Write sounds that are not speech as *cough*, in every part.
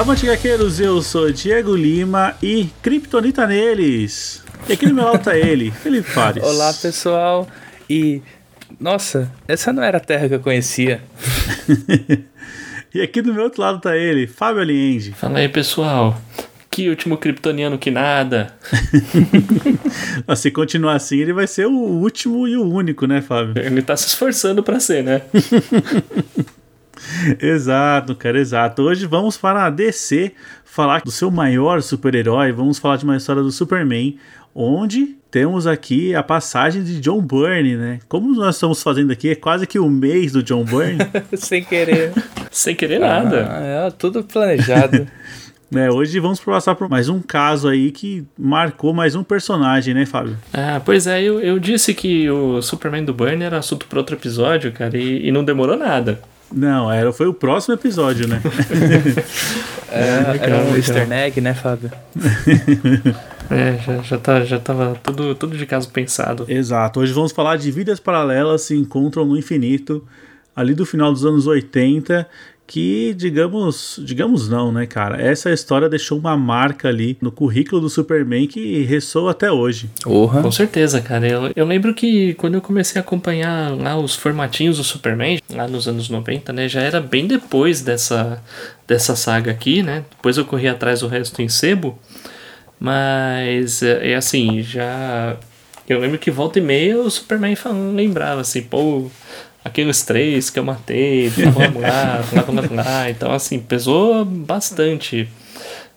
Avante Gaqueiros, eu sou Diego Lima e Kryptonita neles. E aqui no meu lado tá ele, Felipe Fares. Olá pessoal, e nossa, essa não era a terra que eu conhecia. *laughs* e aqui do meu outro lado tá ele, Fábio Aliende. Fala aí pessoal, que último kryptoniano que nada. *laughs* Se continuar assim, ele vai ser o último e o único, né, Fábio? Ele tá se esforçando para ser, né? *laughs* *laughs* exato, cara, exato. Hoje vamos para a DC falar do seu maior super-herói. Vamos falar de uma história do Superman, onde temos aqui a passagem de John Byrne, né? Como nós estamos fazendo aqui, é quase que o mês do John Byrne. *laughs* Sem querer. Sem querer nada. Ah, é tudo planejado. *laughs* É, hoje vamos passar por mais um caso aí que marcou mais um personagem, né, Fábio? Ah, pois é, eu, eu disse que o Superman do Byrne era assunto para outro episódio, cara, e, e não demorou nada. Não, era, foi o próximo episódio, né? *laughs* é, era um easter egg, né, Fábio? *laughs* é, já, já, tá, já tava tudo, tudo de caso pensado. Exato. Hoje vamos falar de vidas paralelas se encontram no infinito, ali do final dos anos 80, que, digamos, digamos não, né, cara? Essa história deixou uma marca ali no currículo do Superman que ressoa até hoje. Uhum. Com certeza, cara. Eu, eu lembro que quando eu comecei a acompanhar lá os formatinhos do Superman, lá nos anos 90, né, já era bem depois dessa, dessa saga aqui, né? Depois eu corri atrás do resto em sebo, mas é, é assim, já... Eu lembro que volta e meia o Superman falando, lembrava assim, pô, aqueles três que eu matei, vamos lá, lá, lá. Então, assim, pesou bastante.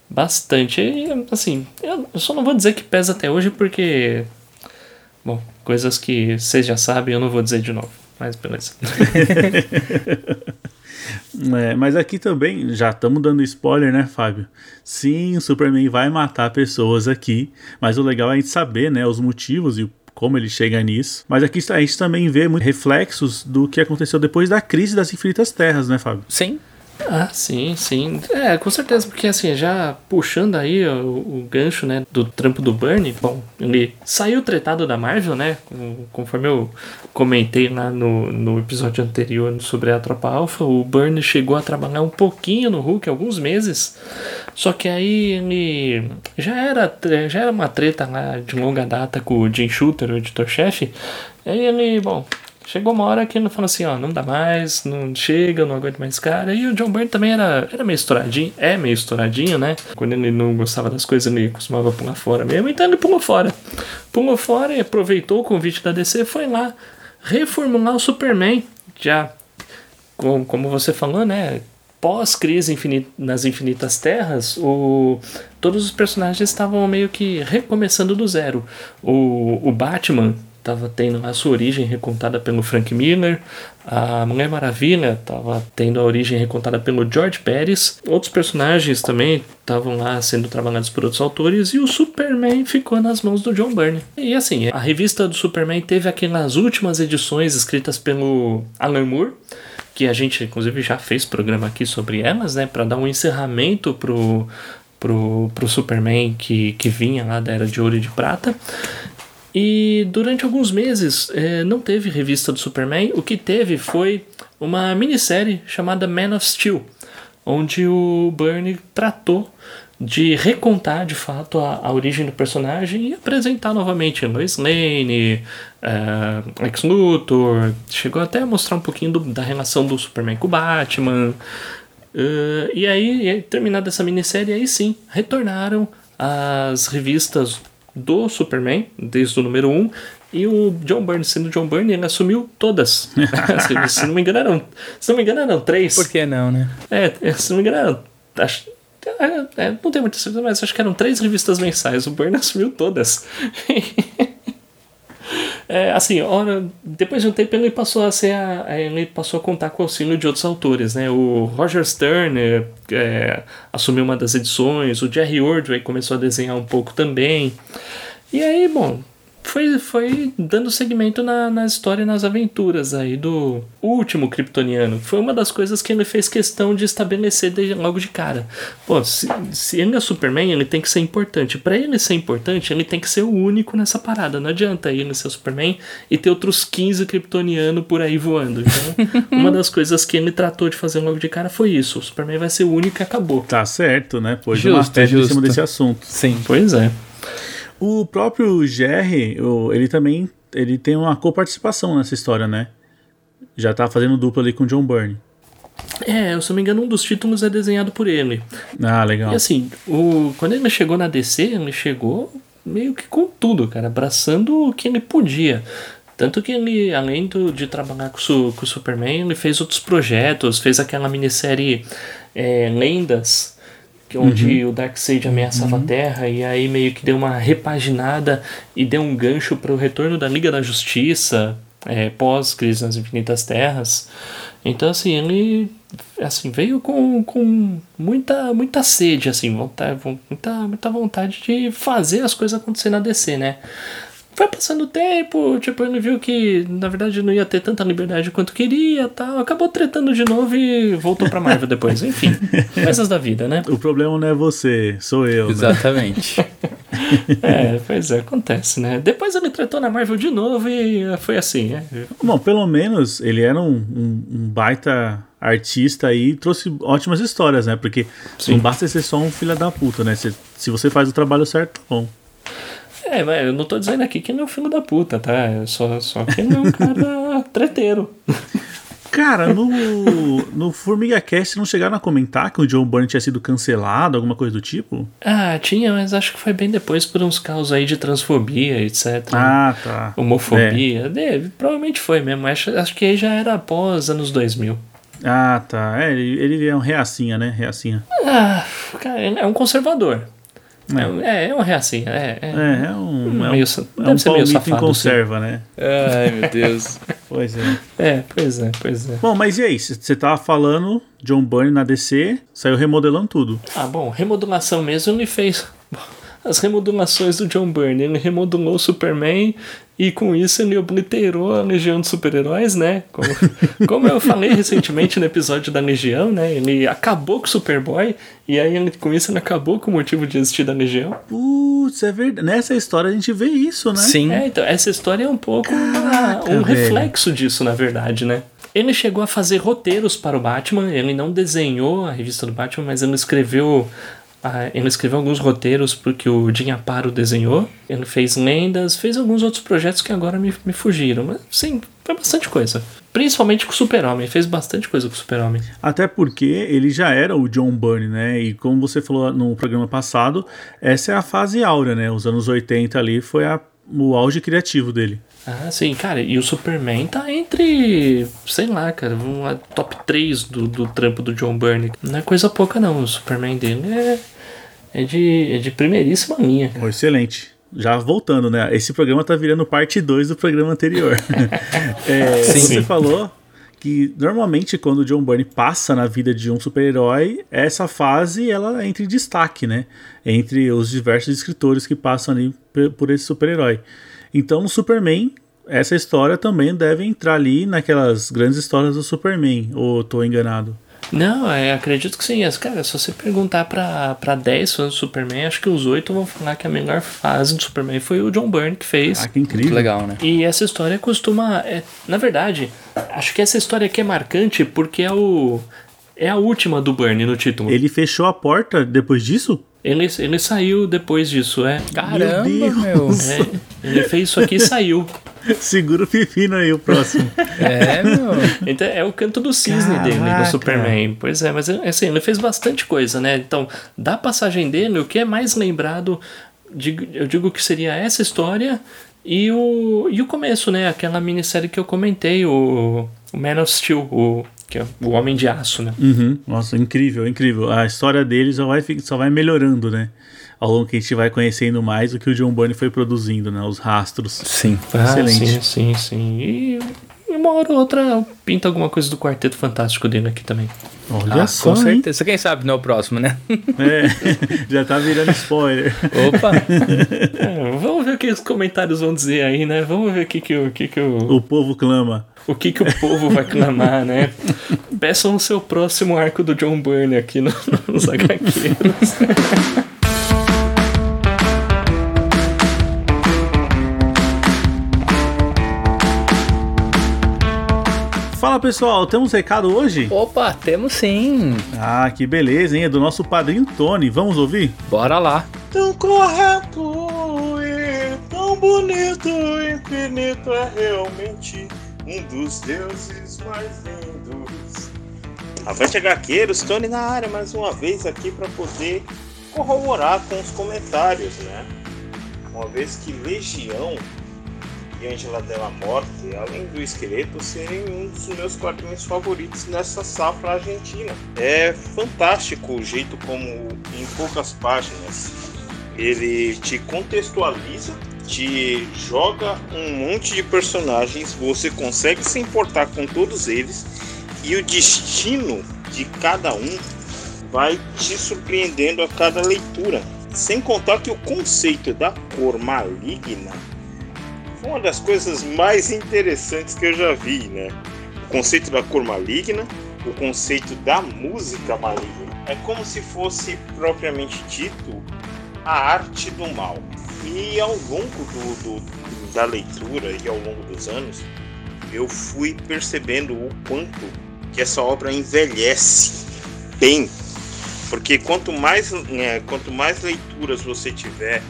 Bastante. E, assim, eu só não vou dizer que pesa até hoje porque. Bom, coisas que vocês já sabem, eu não vou dizer de novo. Mas beleza. *laughs* é, mas aqui também, já estamos dando spoiler, né, Fábio? Sim, o Superman vai matar pessoas aqui, mas o legal é a gente saber, né, os motivos e o como ele chega nisso. Mas aqui a gente também vê muitos reflexos do que aconteceu depois da crise das infinitas terras, né, Fábio? Sim, ah, sim, sim. É, com certeza, porque assim, já puxando aí o, o, gancho, né, do trampo do Bernie, bom, ele saiu tretado da Marvel, né, conforme eu comentei lá no, no episódio anterior sobre a Tropa Alpha, o Bernie chegou a trabalhar um pouquinho no Hulk, alguns meses, só que aí ele já era, já era uma treta lá de longa data com o Jim Shooter, o editor-chefe, aí ele, bom, Chegou uma hora que ele falou assim, ó, não dá mais, não chega, não aguento mais cara. E o John Byrne também era, era meio estouradinho, é meio estouradinho, né? Quando ele não gostava das coisas, ele costumava pular fora mesmo, então ele pulou fora. Pulou fora e aproveitou o convite da DC, foi lá reformular o Superman, já, como, como você falou, né? Pós-crise infinita, nas Infinitas Terras, o, todos os personagens estavam meio que recomeçando do zero. O, o Batman estava tendo a sua origem recontada pelo Frank Miller, a Mulher Maravilha estava tendo a origem recontada pelo George Pérez, outros personagens também estavam lá sendo trabalhados por outros autores e o Superman ficou nas mãos do John Byrne. E assim, a revista do Superman teve aquelas últimas edições escritas pelo Alan Moore, que a gente inclusive já fez programa aqui sobre elas, né, para dar um encerramento pro pro, pro Superman que, que vinha lá da Era de Ouro e de Prata. E durante alguns meses é, não teve revista do Superman, o que teve foi uma minissérie chamada Man of Steel, onde o Bernie tratou de recontar de fato a, a origem do personagem e apresentar novamente Lois Lane, uh, Lex Luthor, chegou até a mostrar um pouquinho do, da relação do Superman com o Batman. Uh, e aí, terminada essa minissérie, aí sim, retornaram as revistas do Superman, desde o número 1, e o John Byrne, sendo John Byrne, ele assumiu todas. *laughs* *laughs* se, não me engano, eram, se não me engano, eram três. Por que não, né? É, se não me engano, eram, acho, é, é, não tenho muita certeza, mas acho que eram três revistas mensais. O Byrne *laughs* assumiu todas. É, assim, ora, depois de um tempo ele passou a ser a, ele passou a contar com o auxílio de outros autores, né? O Roger Stern é, é, assumiu uma das edições, o Jerry Ordway começou a desenhar um pouco também. E aí, bom, foi, foi dando segmento na, na história e nas aventuras aí do último kryptoniano. Foi uma das coisas que ele fez questão de estabelecer desde logo de cara. Pô, se, se ele é Superman, ele tem que ser importante. Para ele ser importante, ele tem que ser o único nessa parada. Não adianta ele ser o Superman e ter outros 15 kryptonianos por aí voando. Então, *laughs* uma das coisas que ele tratou de fazer logo de cara foi isso. O Superman vai ser o único e acabou. Tá certo, né? Pôs Justo, uma tese em justo. cima desse assunto. Sim. Pois é. O próprio Jerry, ele também ele tem uma coparticipação nessa história, né? Já tá fazendo dupla ali com o John Byrne. É, se eu não me engano, um dos títulos é desenhado por ele. Ah, legal. E assim, o, quando ele chegou na DC, ele chegou meio que com tudo, cara, abraçando o que ele podia. Tanto que ele, além do, de trabalhar com, o Su- com o Superman, ele fez outros projetos, fez aquela minissérie é, Lendas, que onde o Darkseid ameaçava a Terra, e aí meio que deu uma repaginada e deu um gancho para o retorno da Liga da Justiça, é, pós-Crise nas Infinitas Terras. Então, assim, ele assim, veio com, com muita, muita sede, assim, vontade, muita, muita vontade de fazer as coisas acontecer na DC, né? Foi passando o tempo, tipo, ele viu que na verdade não ia ter tanta liberdade quanto queria tal. Acabou tretando de novo e voltou pra Marvel depois. Enfim, *laughs* coisas da vida, né? O problema não é você, sou eu. Né? Exatamente. *laughs* É, pois é, acontece, né? Depois ele tretou na Marvel de novo e foi assim, é. Bom, pelo menos ele era um, um- um baita artista aí e trouxe ótimas histórias, né? Porque Sim. não basta ser só um filho da puta, né? Se, se você faz o trabalho certo, tá bom. É, mas eu não tô dizendo aqui que ele é um filho da puta, tá? Eu Só, só que ele é um cara *laughs* treteiro. Cara, no, no Formiga Cast não chegaram a comentar que o John Byrne tinha sido cancelado, alguma coisa do tipo? Ah, tinha, mas acho que foi bem depois por uns casos aí de transfobia, etc. Ah, tá. Homofobia. É, provavelmente foi mesmo. Acho, acho que aí já era após anos 2000. Ah, tá. É, ele, ele é um reacinha, né? Reacinha. Ah, cara, ele é um conservador. É, um- é, é um reacinha. É, é, É, é um. É um, meio, é deve um ser meio palmito em safado. sim. conserva, né? Ai, meu Deus. *laughs* Pois é. É, pois é, pois é. Bom, mas e aí? Você tava falando, John Byrne na DC, saiu remodelando tudo. Ah, bom, remodelação mesmo ele fez. As remodelações do John Byrne. Ele remodelou o Superman e com isso ele obliterou a Legião de Super-Heróis, né? Como, *laughs* como eu falei recentemente no episódio da Legião, né? Ele acabou com o Superboy e aí ele, com isso ele acabou com o motivo de existir da Legião. Putz, é verdade. Nessa história a gente vê isso, né? Sim. É, então, essa história é um pouco uma- Caraca, um velho. reflexo disso, na verdade, né? Ele chegou a fazer roteiros para o Batman, ele não desenhou a revista do Batman, mas ele escreveu. Ah, ele escreveu alguns roteiros porque o Jim Aparo desenhou. Ele fez lendas, fez alguns outros projetos que agora me, me fugiram. Mas sim, foi bastante coisa. Principalmente com o Super-Homem, fez bastante coisa com o Super-Homem. Até porque ele já era o John Byrne, né? E como você falou no programa passado, essa é a fase áurea, né? Os anos 80 ali foi a- o auge criativo dele. Ah, sim, cara, e o Superman tá entre, sei lá, cara, uma top 3 do, do trampo do John Byrne. Não é coisa pouca, não. O Superman dele é, é, de, é de primeiríssima linha. cara. Oh, excelente. Já voltando, né? Esse programa tá virando parte 2 do programa anterior. *laughs* É, Sim. Você falou que normalmente quando o John Byrne passa na vida de um super-herói, essa fase ela entra em destaque, né? Entre os diversos escritores que passam ali por esse super-herói. Então no Superman, essa história também deve entrar ali naquelas grandes histórias do Superman, ou tô enganado? Não, é, acredito que sim. As- Cara, se você perguntar pra, pra 10 fãs do Superman, acho que os 8 vão falar que a melhor fase do Superman foi o John Byrne que fez. Ah, que Muito incrível. legal, né? E essa história costuma. é, na verdade, acho que essa história aqui é marcante porque é o. É a última do Byrne no título. Ele fechou a porta depois disso? Ele, ele saiu depois disso, é. Caramba, Deus. meu. É, ele fez isso aqui e saiu. *laughs* Segura o pepino aí, o próximo. É, meu. Então é o canto do cisne dele Caraca. no Superman. Pois é, mas assim, ele fez bastante coisa, né? Então, da passagem dele, o que é mais lembrado, eu digo que seria essa história e o, e o começo, né? Aquela minissérie que eu comentei, o, o Man of Steel, o, que é o Homem de Aço, né? Uhum. Nossa, incrível, incrível. A história dele só vai, só vai melhorando, né? Ao longo que a gente vai conhecendo mais o que o John Byrne foi produzindo, né? Os rastros. Sim. Excelente. Ah, sim, sim, sim. E, e uma hora ou outra pinta alguma coisa do Quarteto Fantástico dele aqui também. Olha Ah, só, com hein? certeza. Quem sabe não é o próximo, né? É, *laughs* já tá virando spoiler. Opa! *laughs* É, vamos ver o que os comentários vão dizer aí, né? Vamos ver o que, que, o, que, que o. O povo clama. O que, que o povo vai clamar, né? Peçam o seu próximo arco do John Byrne aqui no, nos *laughs* HQs. Fala pessoal, temos recado hoje? Opa, temos sim. Ah, que beleza, hein? É do nosso padrinho Tony. Vamos ouvir? Bora lá. Tão correto e tão bonito, infinito é realmente um dos deuses mais lindos. Avante HQueiros, Tony na área mais uma vez aqui para poder corroborar com os comentários, né? Uma vez que Legião e Angela Della Morte, além do esqueleto, serem um dos meus quadrinhos favoritos nessa safra argentina. É fantástico o jeito como, em poucas páginas, ele te contextualiza, te joga um monte de personagens, você consegue se importar com todos eles e o destino de cada um vai te surpreendendo a cada leitura. Sem contar que o conceito da cor maligna uma das coisas mais interessantes que eu já vi, né? O conceito da cor maligna, o conceito da música maligna. É como se fosse propriamente dito a arte do mal. E ao longo do, do, da leitura e ao longo dos anos, eu fui percebendo o quanto que essa obra envelhece bem. Porque quanto mais, né, quanto mais leituras você tiver,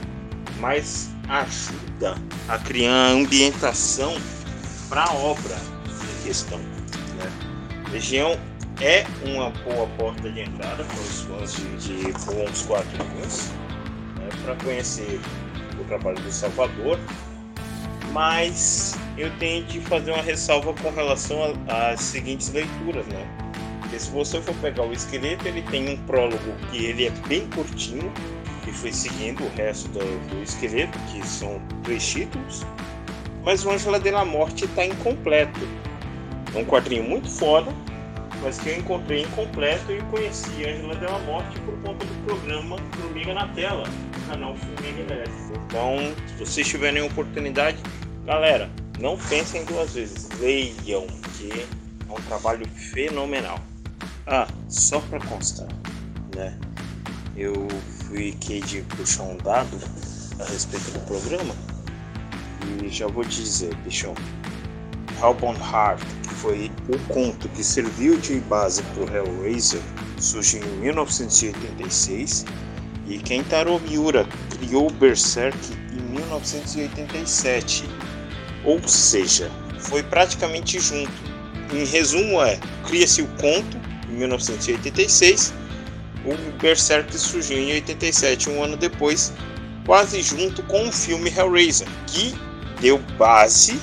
mais ajuda a criar ambientação para a obra em questão. Né? Legião é uma boa porta de entrada para os fãs de, de bons quadrinhos, né? para conhecer o trabalho do Salvador, mas eu tenho de fazer uma ressalva com relação às seguintes leituras, né? Porque se você for pegar o esqueleto, ele tem um prólogo que ele é bem curtinho, e foi seguindo o resto do, do esqueleto, que são três títulos. Mas o Ângela de la Morte está incompleto. É um quadrinho muito foda, mas que eu encontrei incompleto e conheci Ângela de la Morte por conta do programa Formiga na Tela, canal Formiga. Então, se vocês tiverem oportunidade, galera, não pensem duas vezes, leiam, que é um trabalho fenomenal. Ah, só para constar, né? Eu fui de puxar um dado a respeito do programa e já vou te dizer, bichão. Hellbound Heart, que foi o conto que serviu de base para o Hellraiser, surgiu em 1986 e Kentaro Miura criou Berserk em 1987. Ou seja, foi praticamente junto. Em resumo é, cria-se o conto em 1986 o Berserk surgiu em 87, um ano depois, quase junto com o filme Hellraiser, que deu base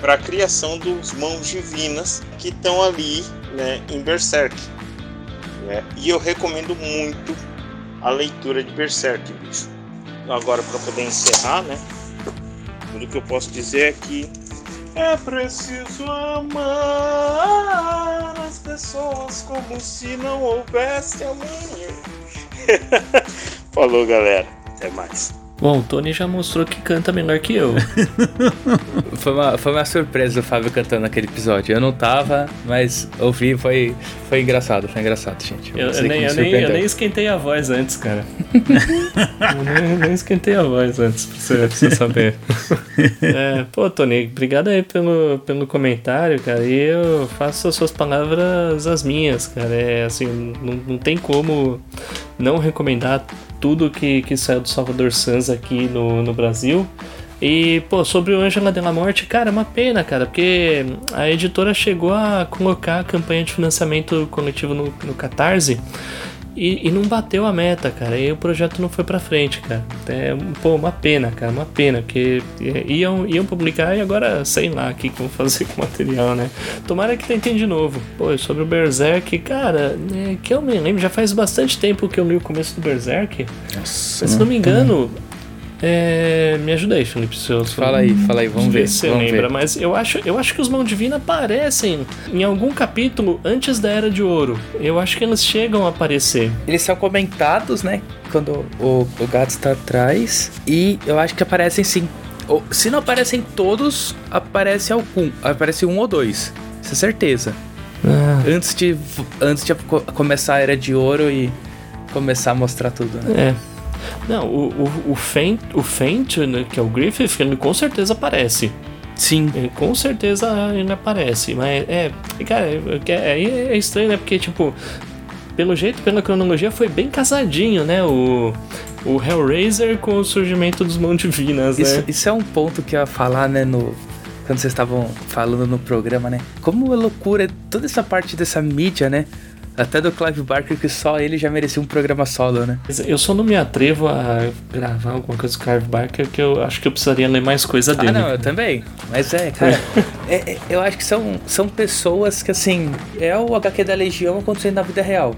para a criação dos mãos divinas que estão ali né, em Berserk. Né? E eu recomendo muito a leitura de Berserk, bicho. Agora, para poder encerrar, né? Tudo que eu posso dizer é que é preciso amar as pessoas como se não houvesse amanhã. *laughs* Falou, galera. Até mais. Bom, o Tony já mostrou que canta melhor que eu. *laughs* foi, uma, foi uma surpresa o Fábio cantando naquele episódio. Eu não tava, mas ouvi, foi, foi engraçado, foi engraçado, gente. Eu, eu, nem, eu, nem, eu, nem, esquentei a voz antes, cara. *laughs* eu nem, nem, esquentei a voz antes, pra você, pra você saber. é, pô, Tony, obrigado aí pelo, pelo comentário, cara. E eu faço as suas palavras as minhas, cara. É assim, não, não tem como não recomendar tudo que, que saiu do Salvador Sanz aqui no, no Brasil. E, pô, sobre o Ângela de la Morte, cara, é uma pena, cara, porque a editora chegou a colocar a campanha de financiamento coletivo no, no Catarse e, e, não bateu a meta, cara. E o projeto não foi pra frente, cara. É, pô, uma pena, cara, uma pena, porque iam, iam publicar e agora sei lá o que vão fazer *laughs* com o material, né? Tomara que tentem de novo. Pô, sobre o Berserk, cara, é, que eu me lembro, já faz bastante tempo que eu li o começo do Berserk. Nossa, se não me engano É, me ajuda aí, Felipe. Se eu, Fala aí, fala aí, vamos ver. se você lembra, ver. mas eu acho, eu acho que os Mão Divina aparecem em algum capítulo antes da Era de Ouro. Eu acho que eles chegam a aparecer. Eles são comentados, né? Quando o, o gato está atrás. E eu acho que aparecem sim. Ou, se não aparecem todos, aparece algum. Aparece um ou dois. Isso é certeza. Antes de, antes de co- começar a Era de Ouro e começar a mostrar tudo, né? É. Não, o, o, o Faint, o Faint né, que é o Griffith, ele com certeza aparece. Sim. Ele com certeza ele aparece. Mas é. Cara, é- é- aí é estranho, né? Porque, tipo, pelo jeito, pela cronologia, foi bem casadinho, né? O, o Hellraiser com o surgimento dos Mãos Divinas, né? Isso, isso é um ponto que eu ia falar, né, no. Quando vocês estavam falando no programa, né? Como é loucura toda essa parte dessa mídia, né? Até do Clive Barker, que só ele já merecia um programa solo, né? Eu só não me atrevo a gravar alguma coisa do Clive Barker, que eu acho que eu precisaria ler mais coisa dele. Ah, não, eu também. Mas é, cara. *laughs* é- é- eu acho que são, são pessoas que, assim, é o HQ da Legião acontecendo na vida real.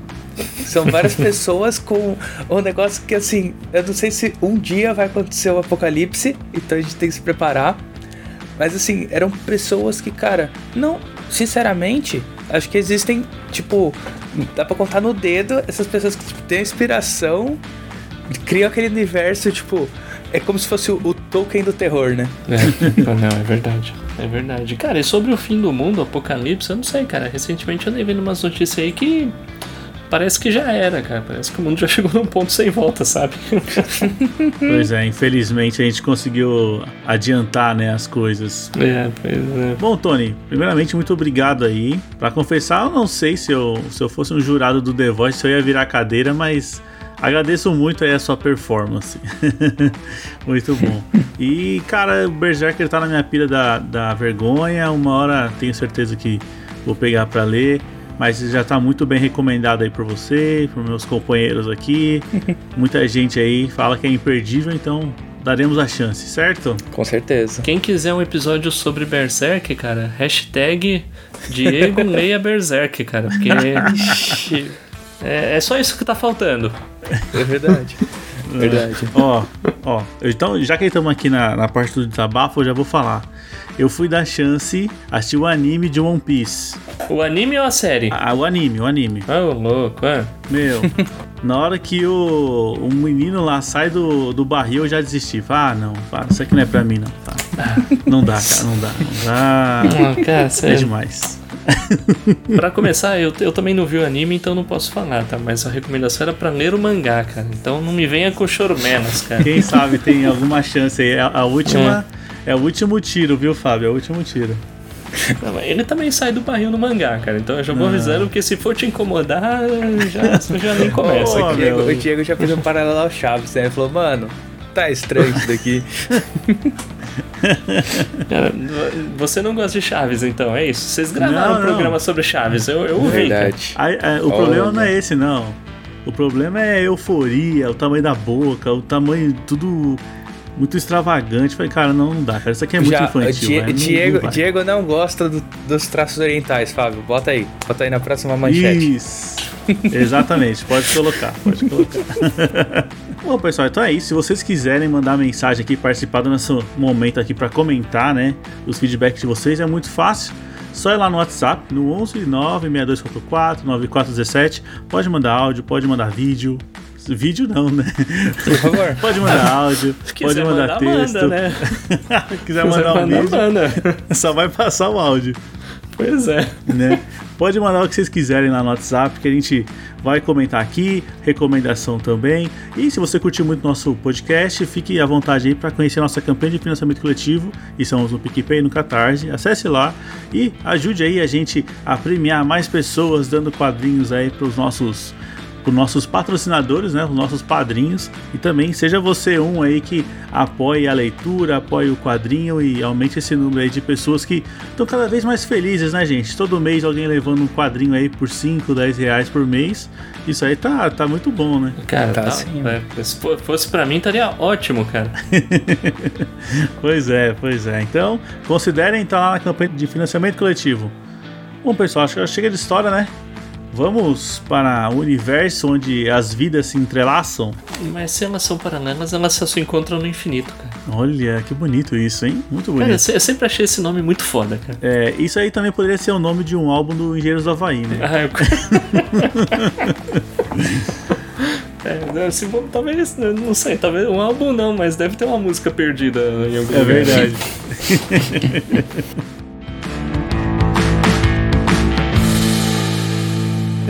São várias *laughs* pessoas com um negócio que, assim, eu não sei se um dia vai acontecer o apocalipse, então a gente tem que se preparar. Mas, assim, eram pessoas que, cara, não, sinceramente, acho que existem, tipo, dá pra contar no dedo essas pessoas que tipo, têm inspiração, criam aquele universo, tipo, é como se fosse o, o Tolkien do terror, né? É, *laughs* não, é verdade. É verdade. Cara, e sobre o fim do mundo, o apocalipse, eu não sei, cara. Recentemente eu andei vendo umas notícias aí que parece que já era, cara. Parece que o mundo já *laughs* chegou num ponto sem volta, sabe? *laughs* Pois é, infelizmente a gente conseguiu adiantar, né, as coisas. é, pois é. Bom, Tony, primeiramente, muito obrigado aí. Pra confessar, eu não sei se eu, se eu fosse um jurado do The Voice, se eu ia virar cadeira, mas agradeço muito aí a sua performance. *laughs* muito bom. E, cara, o Berserker tá na minha pilha da, da vergonha. Uma hora tenho certeza que vou pegar pra ler. Mas já tá muito bem recomendado aí por você, por meus companheiros aqui. *laughs* Muita gente aí fala que é imperdível, então daremos a chance, certo? Com certeza. Quem quiser um episódio sobre Berserk, cara, hashtag Diego *laughs* leia Berserk, cara. Porque *laughs* é, é só isso que tá faltando. É verdade. Verdade. Ó, ó, então já que estamos aqui na, na parte do desabafo, eu já vou falar. Eu fui dar chance, assistir o anime de One Piece. O anime ou a série? Ah, o anime, o anime. Ah, ô louco, é. Meu, na hora que o, o menino lá sai do, do barril, eu já desisti. Ah, não, pá, isso aqui não é pra mim, não. Tá. Não dá, cara, não dá, não dá. Ah, cara, É sério. demais. *laughs* Pra começar, eu, eu também não vi o anime, então não posso falar, tá? Mas a recomendação era pra ler o mangá, cara. Então não me venha com chorumenas, cara. Quem sabe tem alguma chance aí. A, a última. É. o último tiro, viu, Fábio? É o último tiro. Não, Ele também sai do barril no mangá, cara. Então eu já vou Ah. avisando, porque se for te incomodar, já, já nem *laughs* começa. Ô, O Diego, o Diego já fez um paralelo ao Chaves, né? Ele falou, mano, tá estranho isso daqui. *laughs* *laughs* Cara, você não gosta de Chaves, então, é isso? Vocês gravaram Não, um não. programa sobre Chaves, eu, eu ouvi. Verdade. Aí, é, o Olha. problema não é esse, não. O problema é a euforia, o tamanho da boca, o tamanho, tudo muito extravagante. Falei, cara, não, não dá, cara. Isso aqui é muito Já, infantil. Die- vai, não- Diego, não vai. Diego não gosta do- dos traços orientais, Fábio. Bota aí. Bota aí na próxima manchete. Isso. Exatamente, pode colocar, pode colocar. *laughs* Bom, pessoal, então é isso. Se vocês quiserem mandar mensagem aqui, participar do nosso momento aqui para comentar, né, os feedbacks de vocês, é muito fácil. Só ir lá no WhatsApp, no 11 96244 9417. Pode mandar áudio, pode mandar vídeo. Vídeo não, né? Por favor. *laughs* Pode mandar áudio, *laughs* pode mandar, mandar, texto. manda, né? *laughs* Se quiser Se mandar um mandar, vídeo, manda. só vai passar o áudio. Pois é. né? Pode mandar o que vocês quiserem lá no WhatsApp, que a gente vai comentar aqui, recomendação também. E se você curtiu muito nosso podcast, fique à vontade aí para conhecer nossa campanha de financiamento coletivo. E somos no PicPay e no Catarse. Acesse lá e ajude aí a gente a premiar mais pessoas, dando quadrinhos aí para os nossos os nossos patrocinadores, né, os nossos padrinhos, e também seja você um aí que apoie a leitura, apoie o quadrinho e aumente esse número aí de pessoas que estão cada vez mais felizes, né, gente? Todo mês alguém levando um quadrinho aí por 5, 10 reais por mês, isso aí tá, tá muito bom, né? Cara, Tá tá, sim. é, se fo- fosse pra mim, estaria ótimo, cara. *laughs* Pois é, pois é. Então, considerem entrar lá na campanha de financiamento coletivo. Bom, pessoal, acho que chega de história, né? Vamos para o universo onde as vidas se entrelaçam? Mas se elas são paralelas, elas só se encontram no infinito, cara. Olha, que bonito isso, hein? Muito bonito. Cara, eu sempre achei esse nome muito foda, cara. É, isso aí também poderia ser o nome de um álbum do Engenheiros do Havaí, né? Ah, eu... *laughs* É, assim, bom, talvez, não sei, talvez um álbum não, mas deve ter uma música perdida em algum é lugar. É verdade. *laughs*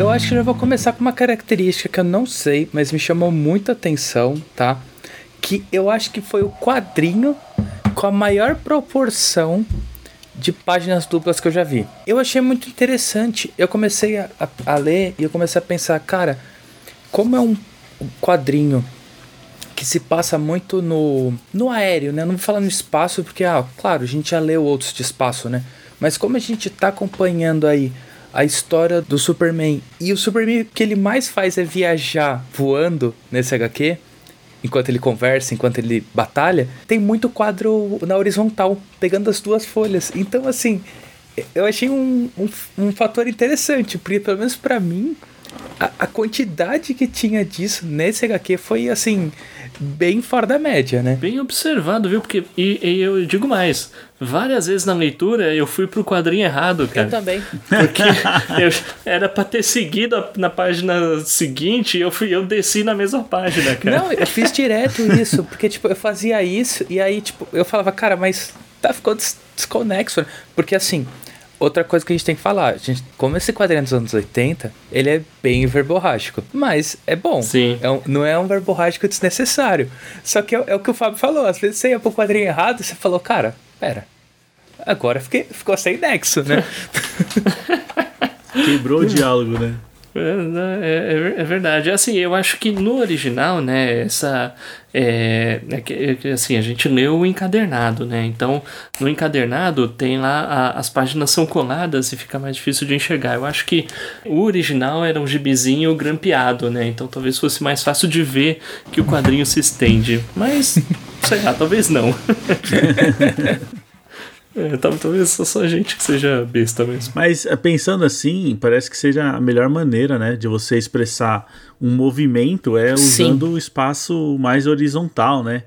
Eu acho que já vou começar com uma característica que eu não sei, mas me chamou muita atenção, tá? Que eu acho que foi o quadrinho com a maior proporção de páginas duplas que eu já vi. Eu achei muito interessante. Eu comecei a, a, a ler e eu comecei a pensar, cara, como é um quadrinho que se passa muito no, no aéreo, né? Não vou falar no espaço, porque, ah, claro, a gente já leu outros de espaço, né? Mas como a gente tá acompanhando aí a história do Superman. E o Superman, que ele mais faz é viajar voando nesse HQ, enquanto ele conversa, enquanto ele batalha. Tem muito quadro na horizontal, pegando as duas folhas. Então, assim, eu achei um, um, um fator interessante, porque pelo menos para mim, a, a, quantidade que tinha disso nesse HQ foi assim bem fora da média, né? Bem observado, viu? Porque e, e, eu digo mais, várias vezes na leitura eu fui pro quadrinho errado, cara. Eu também. Porque *laughs* eu, era para ter seguido a, na página seguinte, eu fui eu desci na mesma página, cara. Não, eu fiz direto *laughs* isso, porque tipo, eu fazia isso e aí tipo, eu falava, cara, mas tá ficou desconexo, porque assim, outra coisa que a gente tem que falar, gente, como esse quadrinho dos anos 80, ele é bem verborrágico, mas é bom. Sim. É um, não é um verborrágico desnecessário. Só que é, é, o que o Fábio falou, às vezes você ia pro quadrinho errado e você falou, cara, pera, agora fiquei, ficou sem nexo, né? *laughs* Quebrou o diálogo, né? É, é, é, verdade. Assim, eu acho que no original, né, essa. É, é é assim, a gente leu o encadernado, né? Então, no encadernado tem lá. A, as páginas são coladas e fica mais difícil de enxergar. Eu acho que o original era um gibizinho grampeado, né? Então talvez fosse mais fácil de ver que o quadrinho se estende. Mas, sei lá, talvez não. *laughs* É, talvez só a gente que seja besta mesmo. Mas é, pensando assim, parece que seja a melhor maneira, né, de você expressar um movimento é usando Sim. o espaço mais horizontal, né?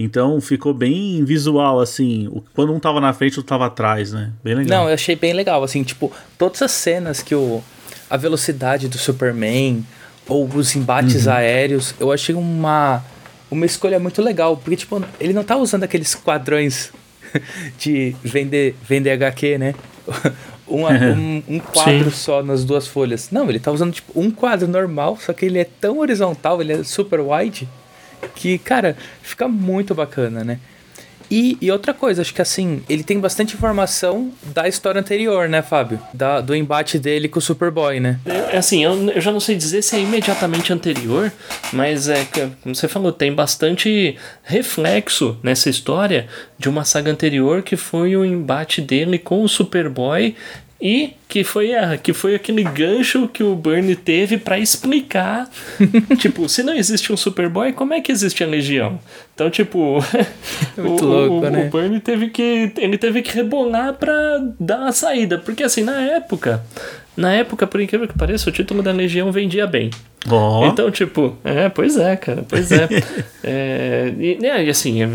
Então ficou bem visual, assim. Quando um tava na frente, outro tava atrás, né? Bem legal. Não, eu achei bem legal, assim, tipo, todas as cenas que o. A velocidade do Superman, ou os embates uhum. aéreos, eu achei uma. Uma escolha muito legal, porque, tipo, ele não tá usando aqueles quadrões *laughs* de vender, vender HQ, né? *laughs* Um, um, um, quadro Sim. só nas duas folhas. Não, ele tá usando tipo um quadro normal, só que ele é tão horizontal, ele é super wide, que, cara, fica muito bacana, né? E, e, outra coisa, acho que assim, ele tem bastante informação da história anterior, né, Fábio? Da, do embate dele com o Superboy, né? É, assim, eu, eu já não sei dizer se é imediatamente anterior, mas é como você falou, tem bastante reflexo nessa história de uma saga anterior que foi o embate dele com o Superboy e que foi, a, que foi aquele gancho que o Bernie teve para explicar. *laughs* tipo, se não existe um Superboy, como é que existe a Legião? Então, tipo, *laughs* o, louco, o, né? o Bernie teve que, ele teve que rebolar pra dar uma saída. Porque, assim, na época, na época, por incrível que pareça, o título da Legião vendia bem. Oh. Então, tipo, é, pois é, cara, pois é. *laughs* é e, né, e assim, é,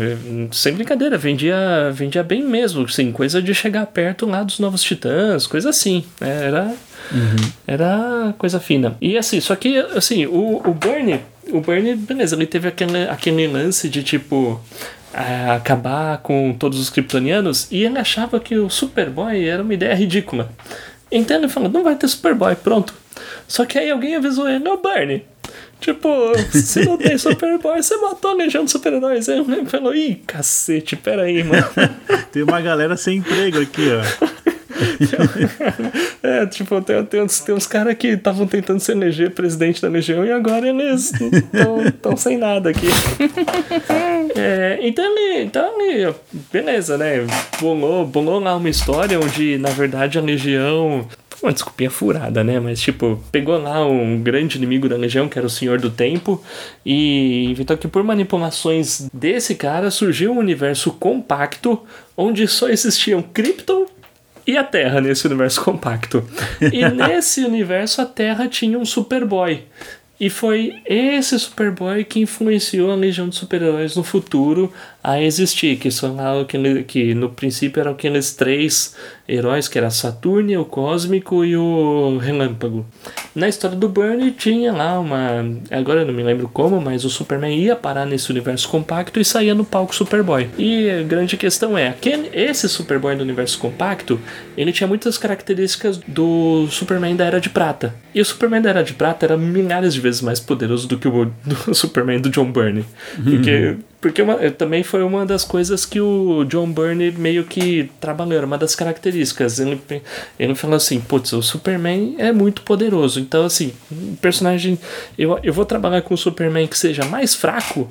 sem brincadeira, vendia, vendia bem mesmo, assim, coisa de chegar perto lá dos Novos Titãs, coisa assim. Né, era, uhum. era coisa fina. E assim, só que, assim, o, o Bernie, o Bernie, beleza, ele teve aquele, aquele lance de tipo. acabar com todos os kryptonianos e ele achava que o Superboy era uma ideia ridícula. Então ele falou: não vai ter Superboy, pronto. Só que aí alguém avisou ele: ô Barney, Tipo, se não tem Superboy, você matou a legião de super-heróis. Aí ele falou, ih, cacete, peraí, mano. *laughs* tem uma galera sem emprego aqui, ó. *laughs* é, tipo, tem, tem uns, tem uns caras que estavam tentando se eleger presidente da Legião e agora eles estão sem nada aqui. *laughs* É, então ele, então ele, beleza, né? Bolou, bolou lá uma história onde, na verdade, a Legião uma desculpinha furada, né? Mas, tipo, pegou lá um grande inimigo da Legião, que era o Senhor do Tempo, e inventou que por manipulações desse cara surgiu um universo compacto onde só existiam Krypton e a Terra nesse universo *laughs* compacto. E *laughs* nesse universo a Terra tinha um Superboy. E foi esse Superboy que influenciou a Legião de Super-Heróis no futuro a existir, que são lá aquele, que no princípio eram aqueles três heróis, que era Saturno, o Cósmico e o Relâmpago. Na história do Burnie tinha lá uma, agora eu não me lembro como, mas o Superman ia parar nesse universo compacto e saía no palco Superboy. E a grande questão é, aquele, esse Superboy do universo compacto, ele tinha muitas características do Superman da Era de Prata. E o Superman da Era de Prata era milhares de vezes mais poderoso do que o *laughs* do Superman do John Byrne. Porque porque uma, também foi uma das coisas que o John Byrne meio que trabalhou, era uma das características. Ele, ele falou assim: putz, o Superman é muito poderoso. Então, assim, um personagem. Eu, eu vou trabalhar com o Superman que seja mais fraco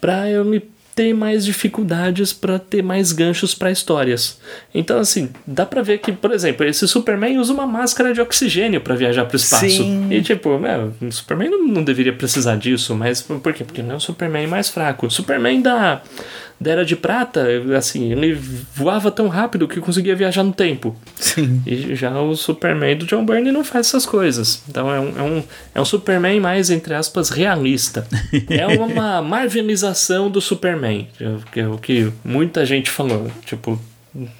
pra eu me ter mais dificuldades para ter mais ganchos para histórias. Então, assim, dá pra ver que, por exemplo, esse Superman usa uma máscara de oxigênio para viajar pro espaço. Sim. E, tipo, meu, o Superman não, não deveria precisar disso, mas por quê? Porque ele é um Superman mais fraco. O Superman da, da Era de Prata, assim, ele voava tão rápido que conseguia viajar no tempo. Sim. E já o Superman do John Byrne não faz essas coisas. Então é um, é um, é um Superman mais, entre aspas, realista. *laughs* É uma marvelização do Superman, que é o que muita gente falou. Tipo,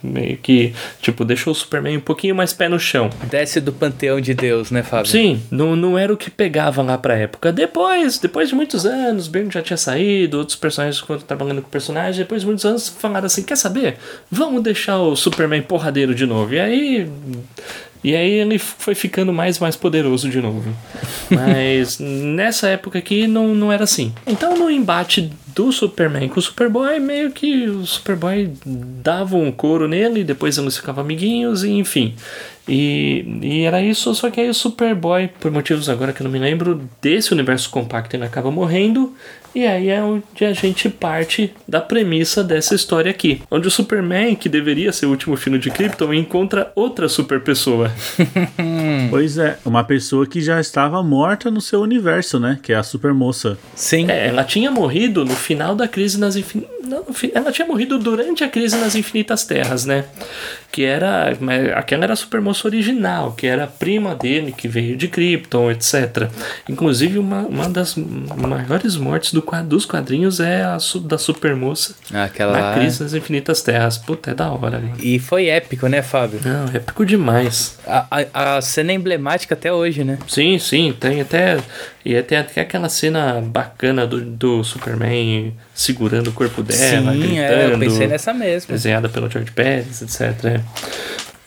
meio que, tipo, deixou o Superman um pouquinho mais pé no chão. Desce do panteão de Deus, né, Fábio? Sim, não, não era o que pegava lá pra época. Depois, depois de muitos anos, Byrne já tinha saído, outros personagens foram trabalhando com o personagem, depois de muitos anos falaram assim, quer saber? Vamos deixar o Superman porradeiro de novo. E aí... E aí ele foi ficando mais mais poderoso de novo. Mas *laughs* nessa época aqui não, não era assim. Então no embate do Superman com o Superboy, meio que o Superboy dava um couro nele, depois eles ficavam amiguinhos, e enfim. E, e era isso, só que aí o Superboy, por motivos agora que eu não me lembro, desse universo compacto ele acaba morrendo. E aí é onde a gente parte da premissa dessa história aqui. Onde o Superman, que deveria ser o último filho de Krypton, encontra outra super pessoa. *laughs* Pois é, uma pessoa que já estava morta no seu universo, né? Que é a super moça. Sim. É, ela tinha morrido no final da crise nas infinitas. Ela tinha morrido durante a crise nas infinitas terras, né? Que era. mas Aquela era a original, que era a prima dele, que veio de Krypton, etc. Inclusive, uma, uma das maiores mortes do, dos quadrinhos é a da supermoça Aquela na crise nas infinitas terras. Puta, é da hora? E foi épico, né, Fábio? Não, épico demais. A, a, a cena é emblemática até hoje, né? Sim, sim, tem até. E tem até aquela cena bacana do, do Superman segurando o corpo dela, Sim, gritando. é, eu pensei nessa mesmo. desenhada pelo George Pérez, etc.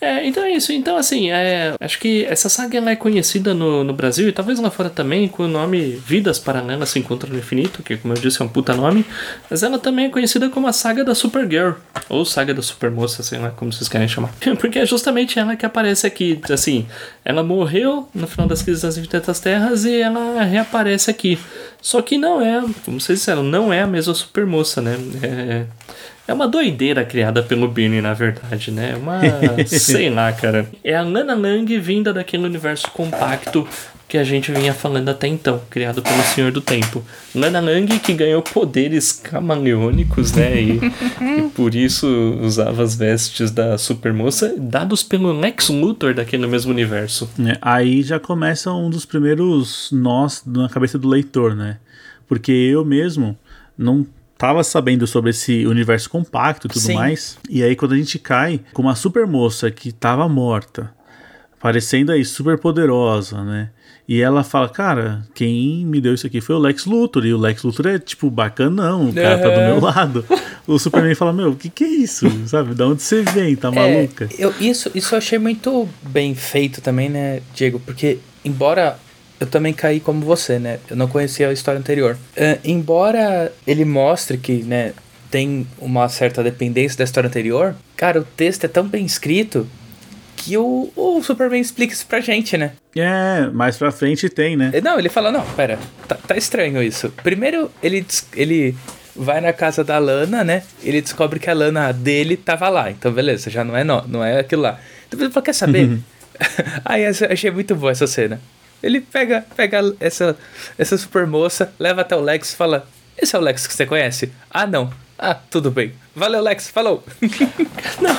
É. Então é isso. Então, assim, é, acho que essa saga ela é conhecida no, no Brasil e talvez lá fora também com o nome Vidas Paralelas se Encontram no Infinito, que, como eu disse, é um puta nome. Mas ela também é conhecida como a saga da Supergirl, ou saga da Supermoça, sei lá como vocês querem chamar. *laughs* Porque é justamente ela que aparece aqui. Assim, ela morreu no final das Crises das Infinitas Terras e ela reaparece aqui. Só que não é, como vocês disseram, não é a mesma Supermoça, né? É. É uma doideira criada pelo Byrne, na verdade, né? Uma. *laughs* sei lá, cara. É a Lana Lang vinda daquele universo compacto que a gente vinha falando até então, criado pelo Senhor do Tempo. Lana Lang que ganhou poderes camaleônicos, né? E, e por isso usava as vestes da supermoça, dados pelo Lex Luthor daquele mesmo universo. né? Aí já começa um dos primeiros nós na cabeça do leitor, né? Porque eu mesmo não tava sabendo sobre esse universo compacto e tudo Sim. mais. E aí quando a gente cai com uma super moça que tava morta, parecendo aí super poderosa, né? E ela fala, cara, quem me deu isso aqui foi o Lex Luthor. E o Lex Luthor é, tipo, bacanão, o cara tá do meu lado. O Superman fala, meu, o que que é isso? *laughs* Sabe? Da onde você vem? Tá É, maluca? eu, isso, isso eu achei muito bem feito também, né, Diego? Porque, embora eu também caí como você, né? Eu não conhecia a história anterior. Ah, embora ele mostre que, né, tem uma certa dependência da história anterior, cara, o texto é tão bem escrito que o, o Superman explica isso pra gente, né? É, mais pra frente tem, né? Não, ele fala, não, pera, tá, tá estranho isso. Primeiro, ele, ele vai na casa da Lana, né? Ele descobre que a Lana dele tava lá. Então, beleza, já não é, no, não é aquilo lá. Então, ele fala, quer saber? *laughs* Aí, essa- achei muito boa essa cena. Ele pega, pega essa, essa super moça, leva até o Lex e fala, esse é o Lex que você conhece? Ah, não. Ah, tudo bem. Valeu, Lex, falou. *laughs* Não,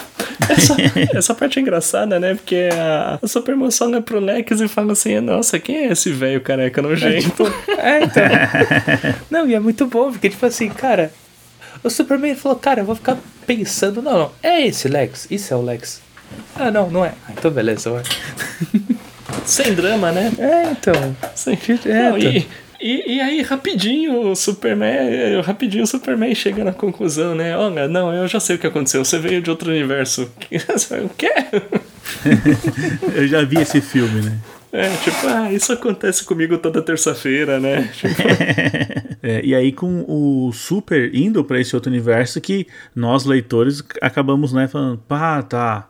essa, *laughs* essa parte é engraçada, né? Porque a, a super emoção é pro Lex e fala assim: nossa, quem é esse velho careca nojento? É, então. *laughs* não, e é muito bom, porque, tipo assim, cara, o Superman falou, cara, eu vou ficar pensando, não, não, é esse Lex, isso é o Lex. Ah, não, não é. Ah, então beleza, vai. Sem drama, né? É, então. Sem... É, Não, então. e, e, e aí, rapidinho, o Superman. Rapidinho o Superman chega na conclusão, né? Olha, não, eu já sei o que aconteceu. Você veio de outro universo. *laughs* o quê? *laughs* Eu já vi esse filme, né? É, tipo, ah, isso acontece comigo toda terça-feira, né? *laughs* Tipo, É, e aí com o Super indo pra esse outro universo que nós leitores acabamos né falando, pá, tá.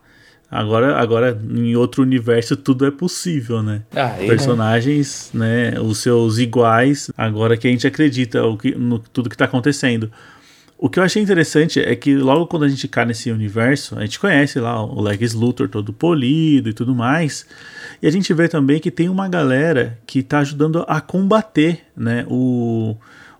Agora, agora em outro universo tudo é possível, né? Ah, e- Personagens, né, os seus iguais, agora que a gente acredita o que, no tudo que tá acontecendo. O que eu achei interessante é que logo quando a gente cai nesse universo, a gente conhece lá o Lex Luthor todo polido e tudo mais, e a gente vê também que tem uma galera que tá ajudando a combater, né, o,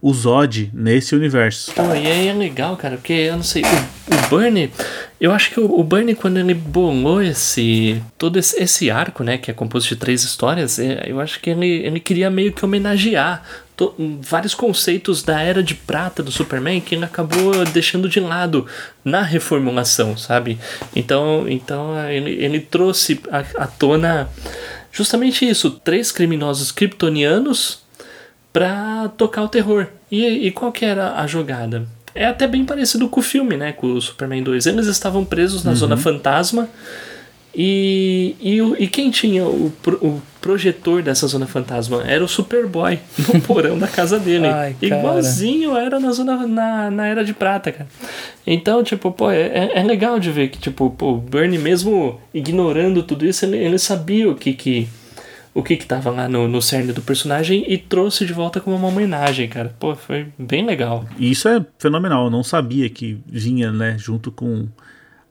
o Zod nesse universo. Pô, e aí é legal, cara, porque eu não sei, o, o Bernie, eu acho que o, o Bernie, quando ele bolou esse. todo esse, esse arco, né, que é composto de três histórias, é, eu acho que ele, ele queria meio que homenagear to- vários conceitos da era de prata do Superman que ele acabou deixando de lado na reformulação, sabe? Então, então ele, ele trouxe à tona justamente isso: três criminosos kryptonianos pra tocar o terror. E, e qual que era a jogada? É até bem parecido com o filme, né? Com o Superman 2. Eles estavam presos na Zona Fantasma. E, e, e quem tinha o, o projetor dessa Zona Fantasma? Era o Superboy, *laughs* no porão da casa dele. Ai. Igualzinho era na, zona, na, na Era de Prata, cara. Então, tipo, pô, é, é- é legal de ver que, tipo, pô, o Bernie, mesmo ignorando tudo isso, ele, ele sabia o que que o que que tava lá no, no cerne do personagem e trouxe de volta como uma homenagem, cara. Pô, foi bem legal. Isso é fenomenal, eu não sabia que vinha, né, junto com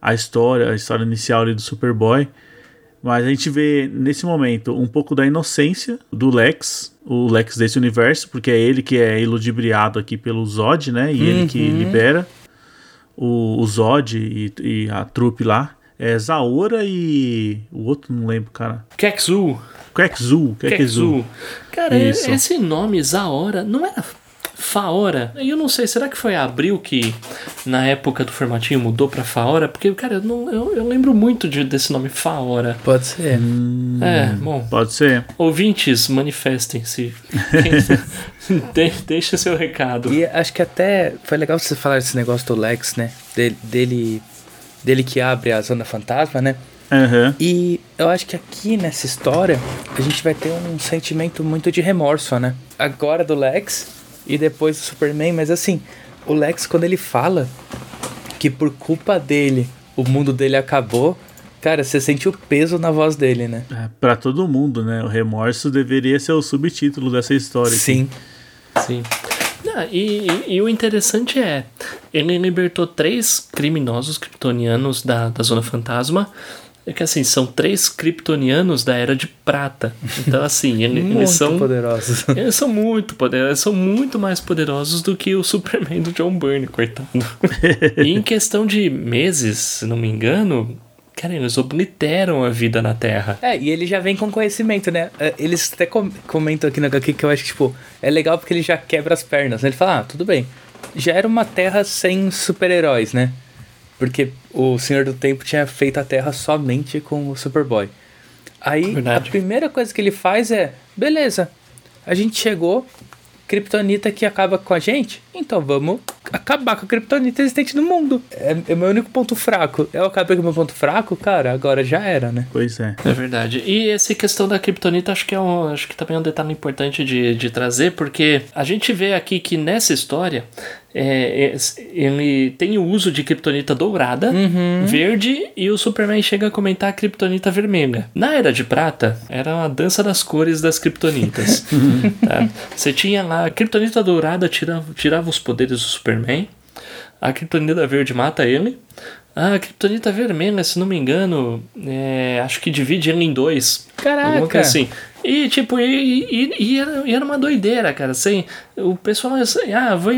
a história, a história inicial ali do Superboy. Mas a gente vê nesse momento um pouco da inocência do Lex, o Lex desse universo, porque é ele que é iludibriado aqui pelo Zod, né? E ele que libera o, o Zod e, e a trupe lá. É Zaora e. O outro não lembro, cara. Kekzu. Quexu, Quexu. Cara, Isso. esse nome, Zaora, não era Faora? Eu não sei, será que foi Abril que na época do formatinho mudou pra Faora? Porque, cara, eu, não, eu, eu lembro muito de, desse nome Faora. Pode ser. É, bom. Pode ser. Ouvintes, manifestem-se. *laughs* De, deixa seu recado. E acho que até foi legal você falar desse negócio do Lex, né? Dele, dele, dele que abre a Zona Fantasma, né? Aham. E eu acho que aqui nessa história a gente vai ter um sentimento muito de remorso, né? Agora do Lex e depois do Superman, mas assim, o Lex quando ele fala que por culpa dele o mundo dele acabou, cara, você sente o peso na voz dele, né? É, pra todo mundo, né? O remorso deveria ser o subtítulo dessa história. aqui. Sim. Sim. Não, e, e- e o interessante é, ele libertou três criminosos kryptonianos da, da Zona Fantasma. É que assim, são três kryptonianos da Era de Prata. Então, *laughs* assim, ele- Muito eles são. poderosos. *laughs* Eles são muito poderosos, eles são muito mais poderosos do que o Superman do John Byrne, coitado. e *laughs* em questão de meses, se não me engano, cara, eles obliteram a vida na Terra. É, e ele já vem com conhecimento, né? É, Eles até com- comentam aqui no HQ que eu acho que, tipo, é legal porque ele já quebra as pernas. né? Ele fala, ah, tudo bem. Já era uma terra sem super-heróis, né? Porque o Senhor do Tempo tinha feito a terra somente com o Superboy. Aí, Verdade. a primeira coisa que ele faz é, beleza, a gente chegou, Kryptonita que acaba com a gente, então vamos acabar com a Kryptonita existente no mundo. É, é o meu único ponto fraco. Eu acabei com o meu ponto fraco, cara, agora já era, né? Pois é. É verdade. E essa questão da Kryptonita acho que é um, acho que também é um detalhe importante de, de trazer, porque a gente vê aqui que nessa história é, é, ele tem o uso de Kryptonita dourada, verde, e o Superman chega a comentar a Kryptonita vermelha. Na Era de Prata, era a dança das cores das Kryptonitas. *laughs* tá? Você tinha lá a Kryptonita dourada tirava, tirava os poderes do Superman. A Kryptonita verde mata ele. A Kryptonita vermelha, se não me engano, é, acho que divide ele em dois. Caraca. Assim. E, tipo, e, e, e, era, era uma doideira, cara. Assim, o pessoal, assim, ah, vou,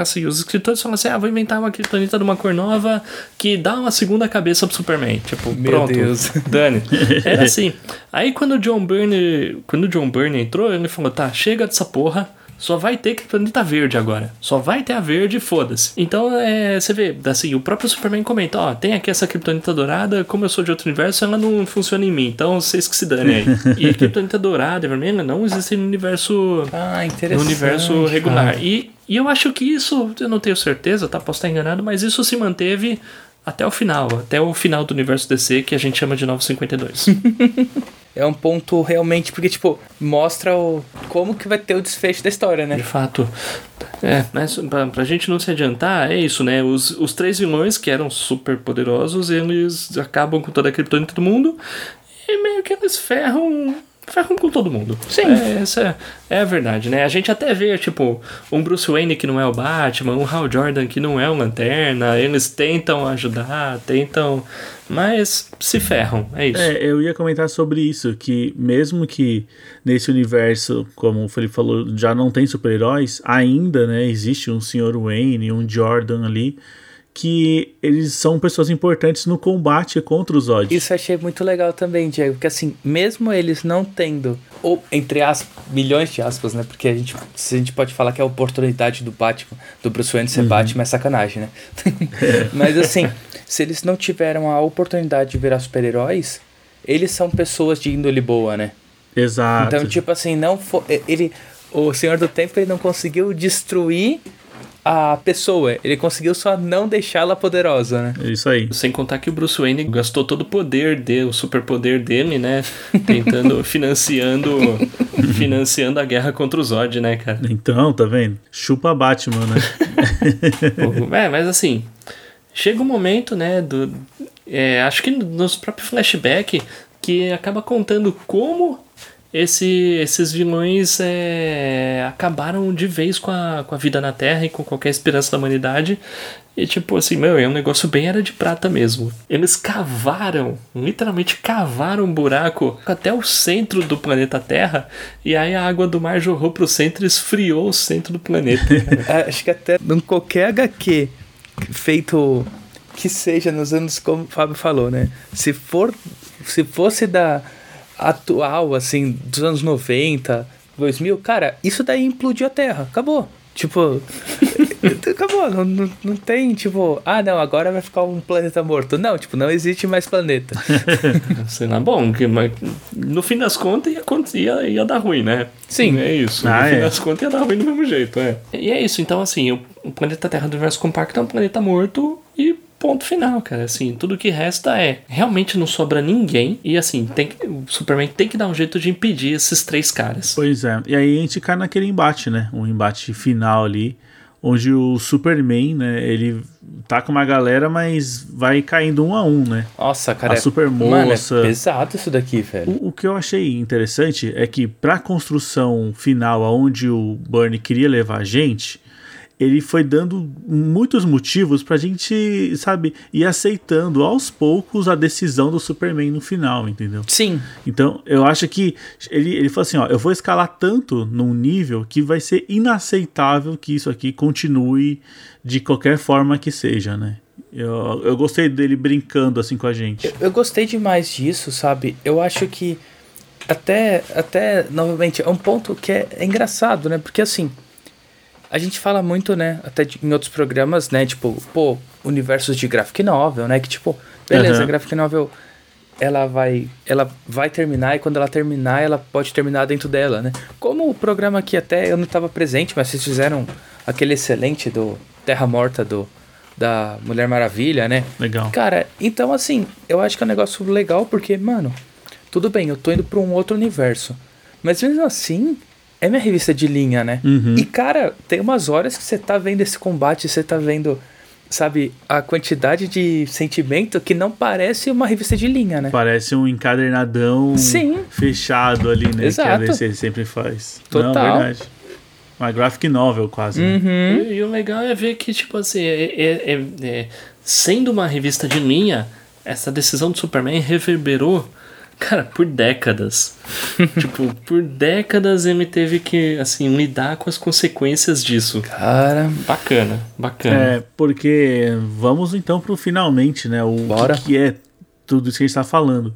assim, os escritores falam assim, ah, vou inventar uma criptonita de uma cor nova que dá uma segunda cabeça pro Superman. Tipo, Meu pronto, Deus. *laughs* dane. Era assim. Aí quando o John Byrne, quando o John Byrne entrou, ele falou, tá, chega dessa porra. Só vai ter criptonita verde agora. Só vai ter a verde, foda-se. Então, é, você vê, assim, o próprio Superman comenta, ó, tem aqui essa criptonita dourada, como eu sou de outro universo, ela não funciona em mim, então vocês que se dane aí. *laughs* e a criptonita dourada e vermelha não existem no universo Ah, interessante. no universo regular. cara. E, e eu acho que isso, eu não tenho certeza, tá? Posso estar enganado, mas isso se manteve até o final, até o final do universo DC, que a gente chama de 952. *laughs* É um ponto realmente, porque, tipo, mostra o, como que vai ter o desfecho da história, né? de fato. É, mas pra, pra gente não se adiantar, é isso, né? Os, os três vilões, que eram super poderosos, eles acabam com toda a criptonita do mundo e meio que eles ferram. Ferram com todo mundo. Sim. É, essa é, a verdade, né? A gente até vê, tipo, um Bruce Wayne que não é o Batman, um Hal Jordan que não é o Lanterna, eles tentam ajudar, tentam. Mas se ferram, é isso. É, eu ia comentar sobre isso, que mesmo que nesse universo, como o Felipe falou, já não tem super-heróis, ainda, né, existe um Sr. Wayne, um Jordan ali, que eles são pessoas importantes no combate contra os Zod. Isso eu achei muito legal também, Diego, porque assim, mesmo eles não tendo, ou entre aspas, milhões de aspas, né? Porque a gente, se a gente pode falar que é a oportunidade do Batman, do Bruce Wayne ser Batman, é sacanagem, né? *laughs* *laughs* Mas assim, se eles não tiveram a oportunidade de virar super-heróis, eles são pessoas de índole boa, né? Exato. Então, tipo assim, não foi. Ele. O Senhor do Tempo ele não conseguiu destruir a pessoa. Ele conseguiu só não deixá-la poderosa, né? É Isso aí. Sem contar que o Bruce Wayne gastou todo o poder dele, o superpoder dele, né? Tentando, *laughs* financiando, financiando a guerra contra o Zod, né, cara? Então, tá vendo? Chupa Batman, né? *laughs* É, mas assim, chega um momento, né, do, é, acho que nos próprios flashback, que acaba contando como esse, esses vilões é, acabaram de vez com a, com a vida na Terra e com qualquer esperança da humanidade. E tipo assim, meu, é um negócio bem era de prata mesmo. Eles cavaram, literalmente cavaram um buraco até o centro do planeta Terra, e aí a água do mar jorrou pro centro e esfriou o centro do planeta. *laughs* É, Acho que até em qualquer HQ feito que seja nos anos, como o Fábio falou, né? Se for. Se fosse da atual, assim, dos anos 90, 2000, cara, isso daí implodiu a Terra. Acabou. Tipo, *laughs* acabou. Não, não, não tem, tipo, ah, não, agora vai ficar um planeta morto. Não, tipo, não existe mais planeta. *laughs* Sei lá, bom, que, mas no fim das contas ia, ia, ia dar ruim, né? Sim. É isso. Ah, no fim é. das contas ia dar ruim do mesmo jeito, é. E é isso, então assim, o, o planeta Terra do Universo Compacto é um planeta morto e ponto final, cara. Assim, tudo que resta é realmente não sobra ninguém e assim, tem que, o Superman tem que dar um jeito de impedir esses três caras. Pois é. E aí a gente cai naquele embate, né? Um embate final ali, onde o Superman, né? Ele tá com uma galera, mas vai caindo um a um, né? Nossa, cara. A é- super Mano, moça. é pesado isso daqui, velho. O, o que eu achei interessante é que pra construção final, aonde o Bernie queria levar a gente, ele foi dando muitos motivos pra gente, sabe, ir aceitando aos poucos a decisão do Superman no final, entendeu? Sim. Então, eu acho que ele, ele falou assim, ó, eu vou escalar tanto num nível que vai ser inaceitável que isso aqui continue de qualquer forma que seja, né? Eu, eu gostei dele brincando assim com a gente. Eu gostei demais disso, sabe? Eu acho que até, até novamente, é um ponto que é, é engraçado, né? Porque assim, a gente fala muito, né? Até em outros programas, né? Tipo, pô, universos de graphic novel, né? Que tipo, beleza, Aham. graphic novel ela vai ela vai terminar e quando ela terminar ela pode terminar dentro dela, né? Como o programa que até eu não estava presente, mas vocês fizeram aquele excelente do Terra Morta do da Mulher Maravilha, né? Legal. Cara, então assim, eu acho que é um negócio legal porque, mano, tudo bem, eu tô indo pra um outro universo. Mas mesmo assim, é minha revista de linha, né? Uhum. E, cara, tem umas horas que você tá vendo esse combate, você tá vendo, sabe, a quantidade de sentimento que não parece uma revista de linha, né? Parece um encadernadão Sim. fechado ali, né? Exato. Que a DC sempre faz. Total. Não, verdade. Uma graphic novel quase. né? Uhum. E, e o legal é ver que, tipo assim, é- é- é- é- sendo uma revista de linha, essa decisão do Superman reverberou Cara, por décadas. *laughs* tipo, por décadas ele teve que, assim, lidar com as consequências disso. Cara. Bacana, bacana. É, porque vamos então pro finalmente, né? O Bora. que, que é tudo isso que a gente tá falando.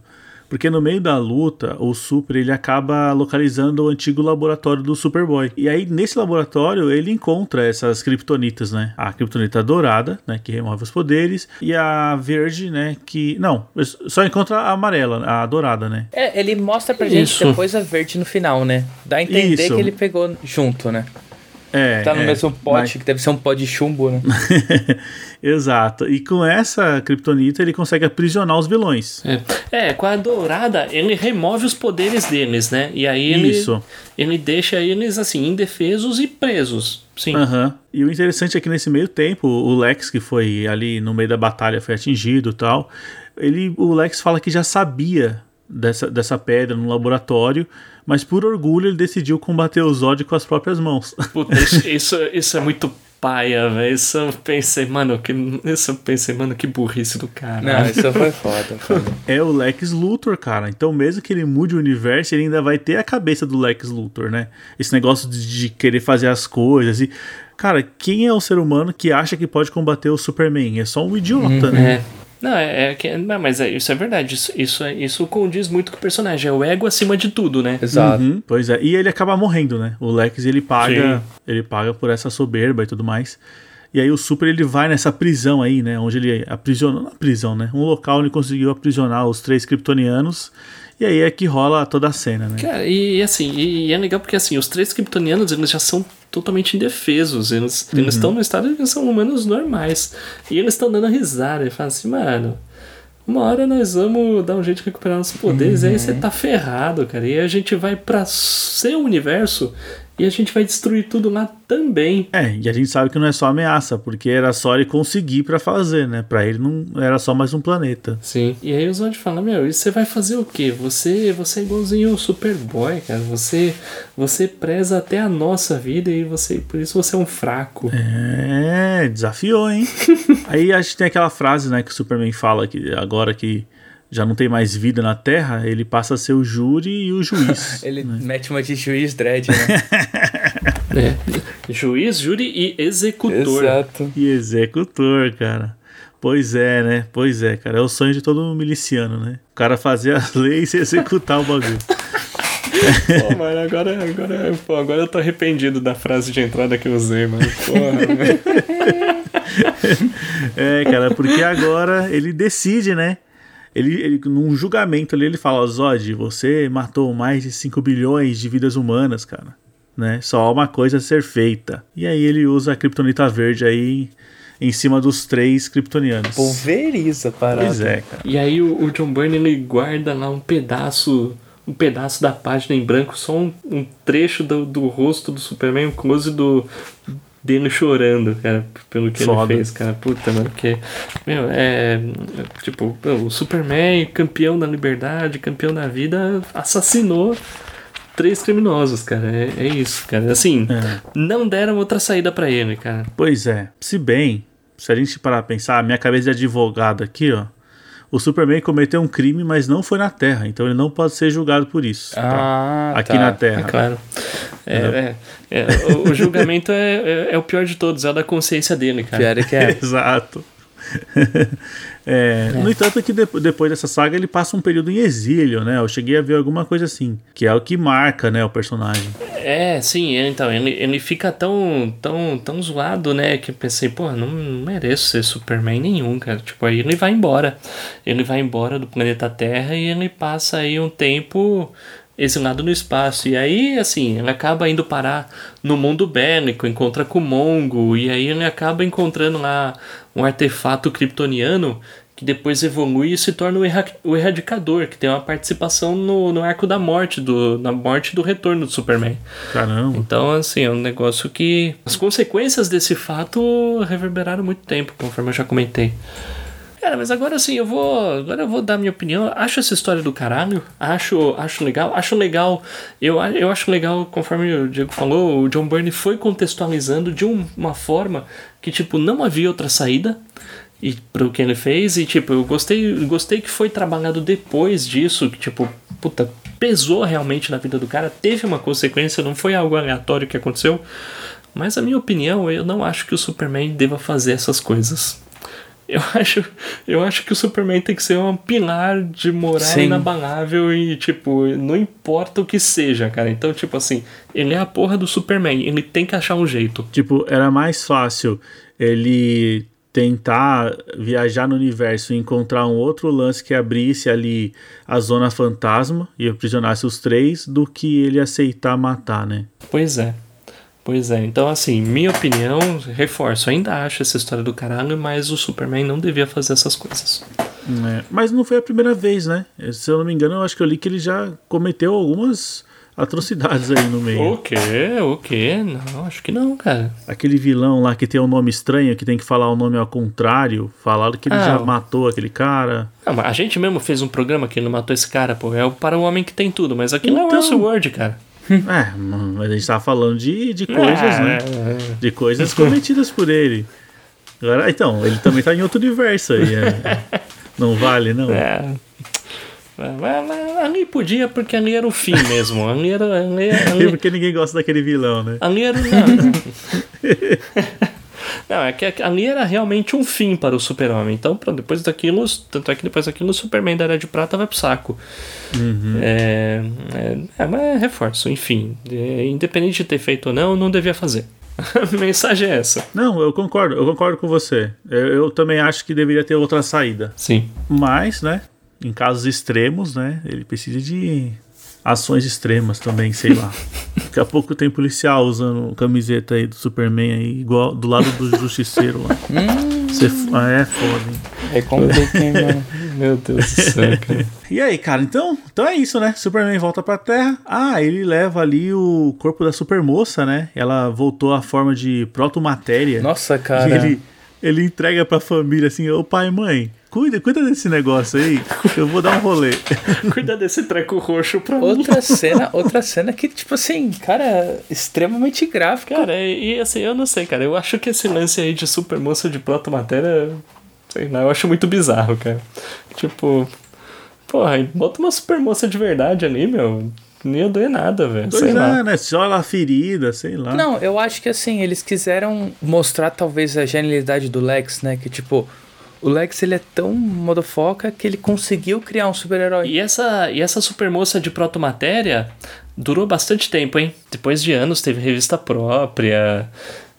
Porque no meio da luta, o Super ele acaba localizando o antigo laboratório do Superboy. E aí, nesse laboratório, ele encontra essas kryptonitas, né? A kryptonita dourada, né? Que remove os poderes. E a verde, né? Que. Não, só encontra a amarela, a dourada, né? É, ele mostra pra gente Isso. depois a verde no final, né? Dá a entender Isso. que ele pegou junto, né? É. Tá no é, mesmo pote, mas- que deve ser um pó de chumbo, né? *laughs* Exato. E com essa kryptonita ele consegue aprisionar os vilões. É. É, com a dourada, ele remove os poderes deles, né? E aí ele, Isso. ele deixa eles, assim, indefesos e presos. Sim. Aham. E o interessante é que nesse meio tempo, o Lex, que foi ali no meio da batalha, foi atingido e tal, ele, o Lex fala que já sabia dessa, dessa pedra no laboratório, mas por orgulho ele decidiu combater o Zod com as próprias mãos. *laughs* Puta, isso, isso, é muito paia, velho. Isso eu pensei, mano, que, isso eu pensei, mano, que burrice do cara. Não, isso foi foda, *laughs* foda. é o Lex Luthor, cara. Então, mesmo que ele mude o universo, ele ainda vai ter a cabeça do Lex Luthor, né? Esse negócio de, de querer fazer as coisas e. Cara, quem é o ser humano que acha que pode combater o Superman? É só um idiota, né? É. Não, é, é que. Não, mas é, isso é verdade. Isso, isso, é- isso condiz muito com o personagem. É o ego acima de tudo, né? Exato. Uhum, pois é, e ele acaba morrendo, né? O Lex ele paga, ele paga por essa soberba e tudo mais. E aí o Super ele vai nessa prisão aí, né? Onde ele aprisionou, não prisão, né? Um local onde ele conseguiu aprisionar os três kryptonianos. E aí é que rola toda a cena, né? Cara, e, e assim, e, e é legal porque assim, os três kryptonianos, eles já são totalmente indefesos. Eles eles estão no estado de que são humanos normais. E eles estão dando risada e falam assim, mano. Uma hora nós vamos dar um jeito de recuperar nossos poderes, aí você tá ferrado, cara. E a gente vai pra seu universo e a gente vai destruir tudo lá também. É, e a gente sabe que não é só ameaça, porque era só ele conseguir pra fazer, né? Pra ele não era só mais um planeta. Sim. E aí o Zod fala, meu, e você vai fazer o quê? Você, você é igualzinho o Superboy, cara. Você, você preza até a nossa vida e você, por isso você é um fraco. É, desafiou, hein? *laughs* Aí a gente tem aquela frase, né, que o Superman fala que agora que já não tem mais vida na Terra, ele passa a ser o júri e o juiz. *laughs* Ele mete uma de juiz dread, né? *laughs* É. Juiz, júri e executor. Exato. E executor, cara. Pois é, né? Pois é, cara. É o sonho de todo miliciano, né? O cara fazer as *laughs* leis e executar o bagulho. Pô, mano, agora, agora, pô, agora eu tô arrependido da frase de entrada que eu usei, mano. Porra. É, cara, porque agora ele decide, né? Ele, ele, num julgamento ali, ele fala: Zod, você matou mais de 5 bilhões de vidas humanas, cara. Né? Só há uma coisa a ser feita. E aí ele usa a Kryptonita Verde aí em cima dos três Kryptonianos. Pulveriza a parada. Pois é, cara. E aí o, o John Byrne ele guarda lá um pedaço, um pedaço da página em branco, só um, um trecho do, do rosto do Superman, um close do dele chorando, cara, pelo que Foda. ele fez, cara. Puta, mano, porque, meu, é. Tipo, o Superman, campeão da liberdade, campeão da vida, assassinou três criminosos, cara. É, é isso, cara. Assim, É. não deram outra saída pra ele, cara. Pois é. Se bem, se a gente parar pra pensar, a minha cabeça de advogado aqui, ó. O Superman cometeu um crime, mas não foi na Terra, então ele não pode ser julgado por isso. tá? Ah, Aqui tá. na É Terra. claro. É, é, é, o, o julgamento é, é, é o pior de todos, é o da consciência dele, cara. Pior é que é. *laughs* Exato. *laughs* É, No entanto, que depo- depois dessa saga ele passa um período em exílio, né? Eu cheguei a ver alguma coisa assim, que é o que marca, né, o personagem. É, sim, é, então, ele, ele fica tão, tão, tão zoado, né, que eu pensei, pô, não, não mereço ser Superman nenhum, cara. Tipo, aí ele vai embora. Ele vai embora do planeta Terra e ele passa aí um tempo exilado no espaço. E aí, assim, ele acaba indo parar no mundo bélico, encontra com o Mongo, e aí ele acaba encontrando lá um artefato kryptoniano que depois evolui e se torna o, erra- o Erradicador, que tem uma participação no, no arco da morte, do, na morte do retorno do Superman. Caramba. Então, assim, é um negócio que. As consequências desse fato reverberaram muito tempo, conforme eu já comentei. Cara, mas agora assim, eu vou. Agora eu vou dar minha opinião. Acho essa história do caralho. Acho, acho legal. Acho legal. Eu, eu acho legal, conforme o Diego falou, o John Byrne foi contextualizando de um- uma forma que, tipo, não havia outra saída. e pro que ele fez e tipo, eu gostei, gostei que foi trabalhado depois disso, que tipo, puta, pesou realmente na vida do cara, teve uma consequência, não foi algo aleatório que aconteceu. Mas a minha opinião, eu não acho que o Superman deva fazer essas coisas. Eu *laughs* acho, eu acho que o Superman tem que ser um pilar de moral Sim. inabalável e, tipo, não importa o que seja, cara. Então, tipo assim, ele é a porra do Superman, ele tem que achar um jeito. Tipo, era mais fácil ele tentar viajar no universo e encontrar um outro lance que abrisse ali a zona fantasma e aprisionasse os três do que ele aceitar matar, né? Pois é. Pois é, então assim, minha opinião, reforço, ainda acho essa história do caralho, mas o Superman não devia fazer essas coisas. É, Mas não foi a primeira vez, né? Se eu não me engano, eu acho que eu li que ele já cometeu algumas atrocidades aí no meio. O quê? O quê? Não, acho que não, cara. Aquele vilão lá que tem um nome estranho, que tem que falar o nome ao contrário, falaram que ele Ah, já o- matou aquele cara. Não, mas a gente mesmo fez um programa que não matou esse cara, pô. É o para o homem que tem tudo, mas aqui não é o Então. Westworld, cara. *laughs* É, mas a gente tava falando de, de coisas, Ah, né? De coisas cometidas por ele. Agora, então, ele também tá em outro universo aí. é. *laughs* Não vale, não. É. Mas Ali podia, porque ali era o fim mesmo. Ali era. Ali, *laughs* ali, porque ninguém gosta daquele vilão, né? ali era. Não, não, é que ali era realmente um fim para o super-homem. Então, pronto, depois daquilo, tanto é que depois daquilo o Superman da Era de Prata vai pro saco. É, é, é, mas é reforço, enfim. É, independente de ter feito ou não, não devia fazer. *laughs* A mensagem é essa. Não, eu concordo, eu concordo com você. Eu, eu também acho que deveria ter outra saída. Sim. Mas, né, em casos extremos, né, ele precisa de ações extremas também, sei lá. *laughs* Daqui a pouco tem policial usando camiseta aí do Superman aí, igual do lado do justiceiro lá. *laughs* Você f- ah, é foda, hein? É complica, hein, mano. Meu Deus do céu, cara. E aí, cara, então, então é isso, né? Superman volta pra Terra. Ah, ele leva ali o corpo da supermoça, né? Ela voltou à forma de protomatéria. Nossa, cara. ele, ele entrega pra família assim, ô pai e mãe, cuida, cuida desse negócio aí, eu vou dar um rolê. *laughs* Cuida desse treco roxo pra mim. Outra cena, outra cena que, tipo assim, cara, extremamente gráfica. Cara, e, e, assim, eu não sei, cara. Eu acho que esse lance aí de super moça de protomatéria, sei lá, eu acho muito bizarro, cara. Tipo, porra, bota uma super moça de verdade ali, meu. Não ia doer nada, velho. Sei Pois lá. é, né? Só ela ferida, sei lá. Não, eu acho que assim, eles quiseram mostrar talvez a genialidade do Lex, né? Que tipo, o Lex ele é tão modofoca que ele conseguiu criar um super-herói. E essa, e essa super moça de protomatéria durou bastante tempo, hein? Depois de anos teve revista própria.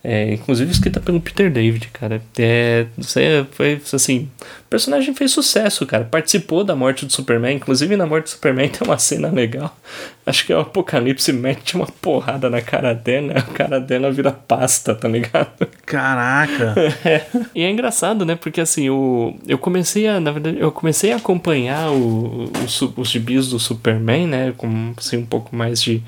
É, inclusive escrita pelo Peter David, cara. É, não sei, foi assim. O personagem fez sucesso, cara. Participou da morte do Superman. Inclusive na morte do Superman tem uma cena legal. Acho que é o Apocalipse mete uma porrada na cara dela. A cara dela vira pasta, tá ligado? Caraca. *laughs* É. E é engraçado, né? Porque assim, o, eu comecei a, na verdade, eu comecei a acompanhar o, o os gibis do Superman, né? Com assim, um pouco mais de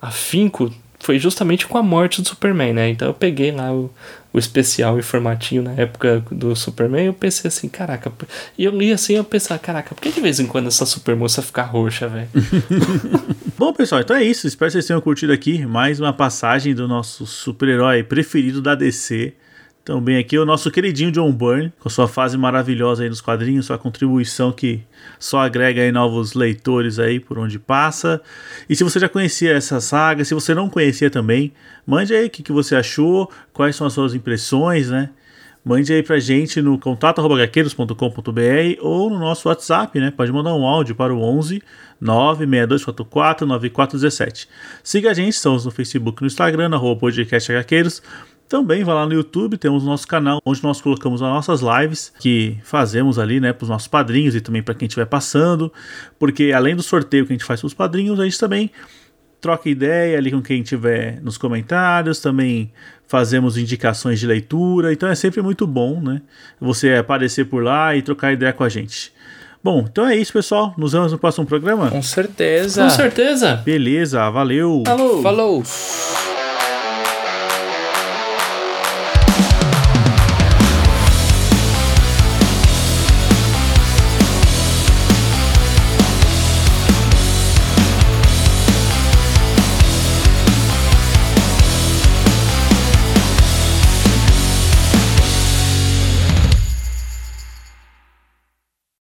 afinco. Foi justamente com a morte do Superman, né? Então eu peguei lá o, o especial informativo na época do Superman e eu pensei assim, caraca. E eu li assim eu pensava, caraca, por que de vez em quando essa supermoça fica roxa, velho? *laughs* Bom, pessoal, então é isso. Espero que vocês tenham curtido aqui mais uma passagem do nosso super-herói preferido da DC. Também aqui o nosso queridinho John Byrne, com sua fase maravilhosa aí nos quadrinhos, sua contribuição que só agrega aí novos leitores aí por onde passa. E se você já conhecia essa saga, se você não conhecia também, mande aí o que, que você achou, quais são as suas impressões, né? Mande aí pra gente no contato.gaqueiros.com.br ou no nosso WhatsApp, né? Pode mandar um áudio para o 11 96244 9417. Siga a gente, estamos no Facebook no Instagram, rua podcast Hqueiros. Também vá lá no YouTube, temos o nosso canal onde nós colocamos as nossas lives que fazemos ali, né, para os nossos padrinhos e também para quem estiver passando, porque além do sorteio que a gente faz para os padrinhos, a gente também troca ideia ali com quem tiver nos comentários, também fazemos indicações de leitura, então é sempre muito bom, né? Você aparecer por lá e trocar ideia com a gente. Bom, então é isso, pessoal. Nos vemos no próximo programa. Com certeza. Com certeza. Beleza, valeu. Falou. Falou.